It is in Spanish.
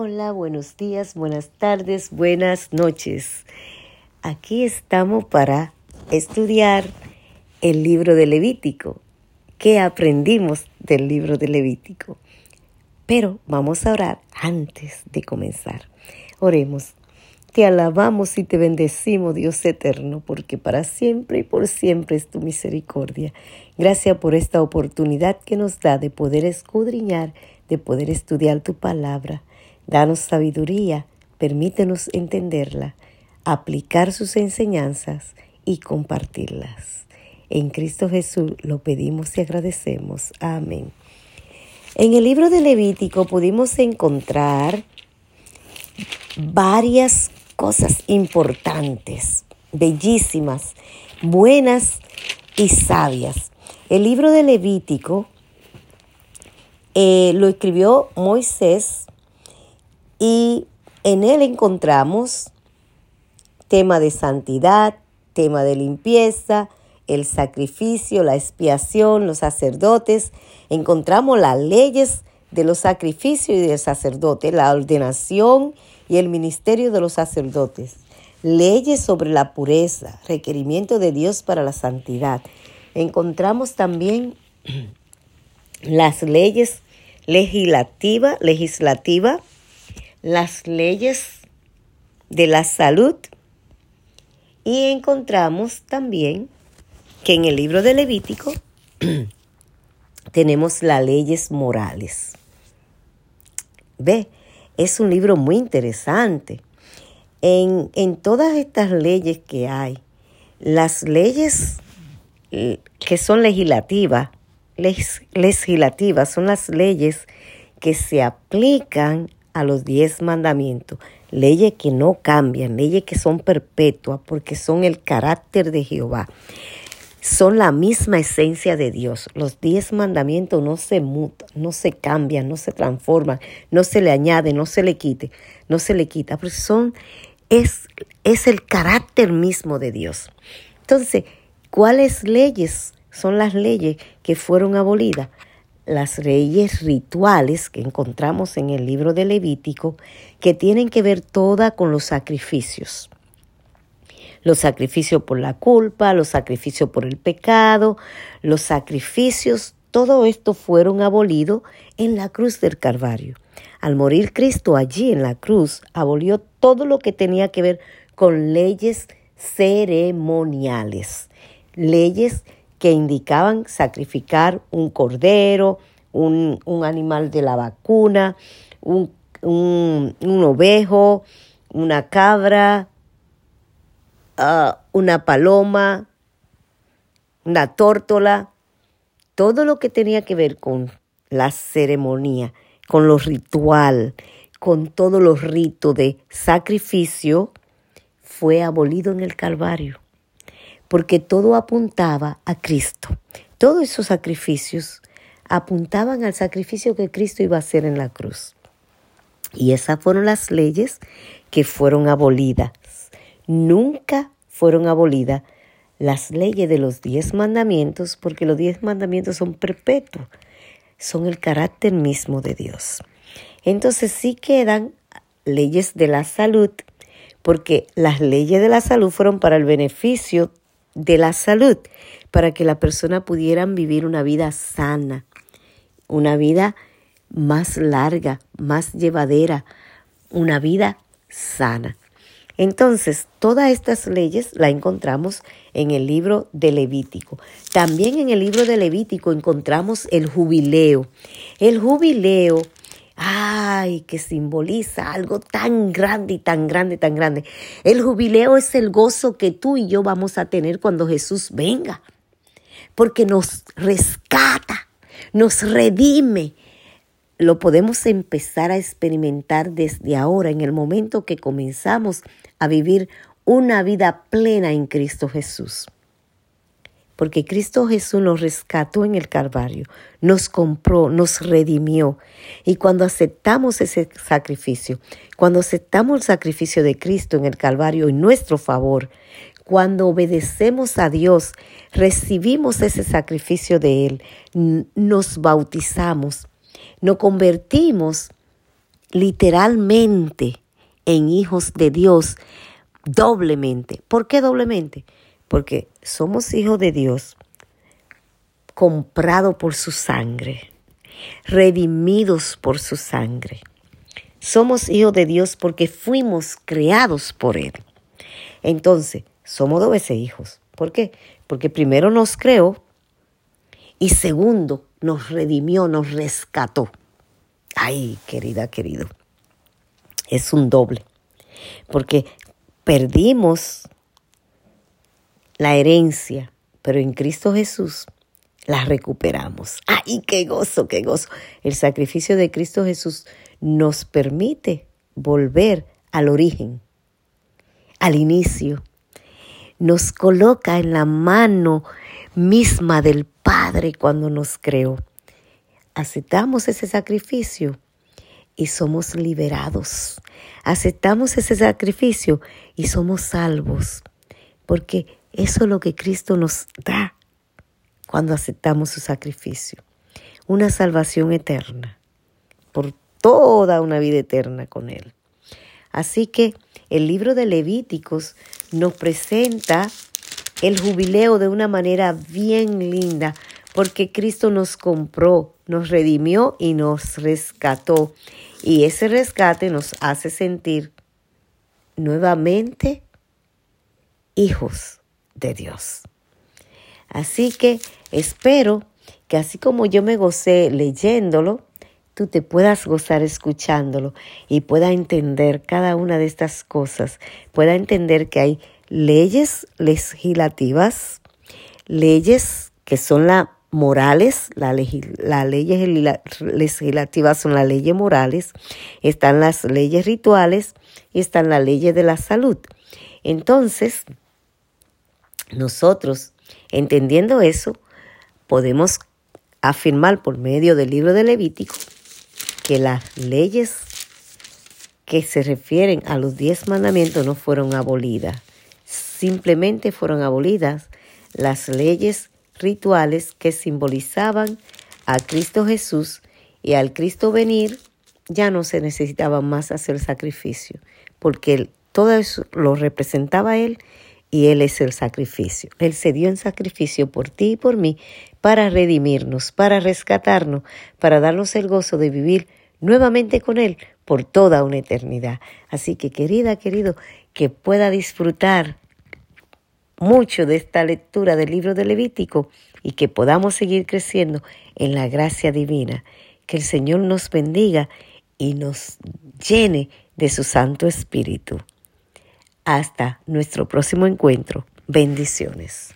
Hola, buenos días, buenas tardes, buenas noches. Aquí estamos para estudiar el libro de Levítico. ¿Qué aprendimos del libro de Levítico? Pero vamos a orar antes de comenzar. Oremos. Te alabamos y te bendecimos, Dios eterno, porque para siempre y por siempre es tu misericordia. Gracias por esta oportunidad que nos da de poder escudriñar, de poder estudiar tu palabra. Danos sabiduría, permítenos entenderla, aplicar sus enseñanzas y compartirlas. En Cristo Jesús lo pedimos y agradecemos. Amén. En el libro de Levítico pudimos encontrar varias cosas importantes, bellísimas, buenas y sabias. El libro de Levítico eh, lo escribió Moisés y en él encontramos tema de santidad, tema de limpieza, el sacrificio, la expiación, los sacerdotes. Encontramos las leyes de los sacrificios y del sacerdote, la ordenación y el ministerio de los sacerdotes, leyes sobre la pureza, requerimiento de Dios para la santidad. Encontramos también las leyes legislativa, legislativa las leyes de la salud y encontramos también que en el libro de Levítico tenemos las leyes morales. Ve, es un libro muy interesante. En, en todas estas leyes que hay, las leyes que son legislativas, legislativas son las leyes que se aplican a los diez mandamientos, leyes que no cambian, leyes que son perpetuas porque son el carácter de Jehová. Son la misma esencia de Dios. Los diez mandamientos no se mutan, no se cambian, no se transforman, no se le añade, no se le quite, no se le quita, porque son, es, es el carácter mismo de Dios. Entonces, ¿cuáles leyes son las leyes que fueron abolidas? Las leyes rituales que encontramos en el libro de Levítico, que tienen que ver toda con los sacrificios. Los sacrificios por la culpa, los sacrificios por el pecado, los sacrificios, todo esto fueron abolidos en la cruz del Calvario. Al morir Cristo allí en la cruz, abolió todo lo que tenía que ver con leyes ceremoniales, leyes que indicaban sacrificar un cordero, un, animal de la vacuna, un, un, ovejo, una cabra, ah, una paloma, una tórtola, todo lo que tenía que ver con la ceremonia, con lo ritual, con todos los ritos de sacrificio, fue abolido en el Calvario porque todo apuntaba a Cristo. Todos esos sacrificios apuntaban al sacrificio que Cristo iba a hacer en la cruz. Y esas fueron las leyes que fueron abolidas. Nunca fueron abolidas las leyes de los diez mandamientos, porque los diez mandamientos son perpetuos, son el carácter mismo de Dios. Entonces sí quedan leyes de la salud, porque las leyes de la salud fueron para el beneficio de la salud para que la persona pudieran vivir una vida sana, una vida más larga, más llevadera, una vida sana. Entonces, todas estas leyes las encontramos en el libro de Levítico. También en el libro de Levítico encontramos el jubileo. El jubileo ay, que simboliza algo tan grande y tan grande, tan grande. El jubileo es el gozo que tú y yo vamos a tener cuando Jesús venga, porque nos rescata, nos redime. Lo podemos empezar a experimentar desde ahora, en el momento que comenzamos a vivir una vida plena en Cristo Jesús porque Cristo Jesús nos rescató en el Calvario, nos compró, nos redimió. Y cuando aceptamos ese sacrificio, cuando aceptamos el sacrificio de Cristo en el Calvario en nuestro favor, cuando obedecemos a Dios, recibimos ese sacrificio de Él, nos bautizamos, nos convertimos literalmente en hijos de Dios doblemente. ¿Por qué doblemente? Porque somos hijos de Dios comprados por su sangre, redimidos por su sangre. Somos hijos de Dios porque fuimos creados por Él. Entonces, somos dos veces hijos. ¿Por qué? Porque primero nos creó y segundo nos redimió, nos rescató. Ay, querida, querido. Es un doble. Porque perdimos la herencia, pero en Cristo Jesús la recuperamos. ¡Ay, qué gozo, qué gozo! El sacrificio de Cristo Jesús nos permite volver al origen, al inicio. Nos coloca en la mano misma del Padre cuando nos creó. Aceptamos ese sacrificio y somos liberados. Aceptamos ese sacrificio y somos salvos. Porque eso es lo que Cristo nos da cuando aceptamos su sacrificio. Una salvación eterna por toda una vida eterna con Él. Así que el libro de Levíticos nos presenta el jubileo de una manera bien linda, porque Cristo nos compró, nos redimió y nos rescató. Y ese rescate nos hace sentir nuevamente hijos de Dios. Así que espero que así como yo me gocé leyéndolo, tú te puedas gozar escuchándolo y pueda entender cada una de estas cosas, pueda entender que hay leyes legislativas, leyes que son las morales, las leyes legislativas son las leyes morales, están las leyes rituales y están las leyes de la salud. Entonces, nosotros, entendiendo eso, podemos afirmar por medio del libro de Levítico que las leyes que se refieren a los diez mandamientos no fueron abolidas, simplemente fueron abolidas las leyes rituales que simbolizaban a Cristo Jesús y al Cristo venir ya no se necesitaba más hacer sacrificio, porque todo eso lo representaba Él y Él es el sacrificio. Él se dio en sacrificio por ti y por mí para redimirnos, para rescatarnos, para darnos el gozo de vivir nuevamente con Él por toda una eternidad. Así que querida, querido, que pueda disfrutar mucho de esta lectura del libro de Levítico y que podamos seguir creciendo en la gracia divina. Que el Señor nos bendiga y nos llene de su Santo Espíritu. Hasta nuestro próximo encuentro. Bendiciones.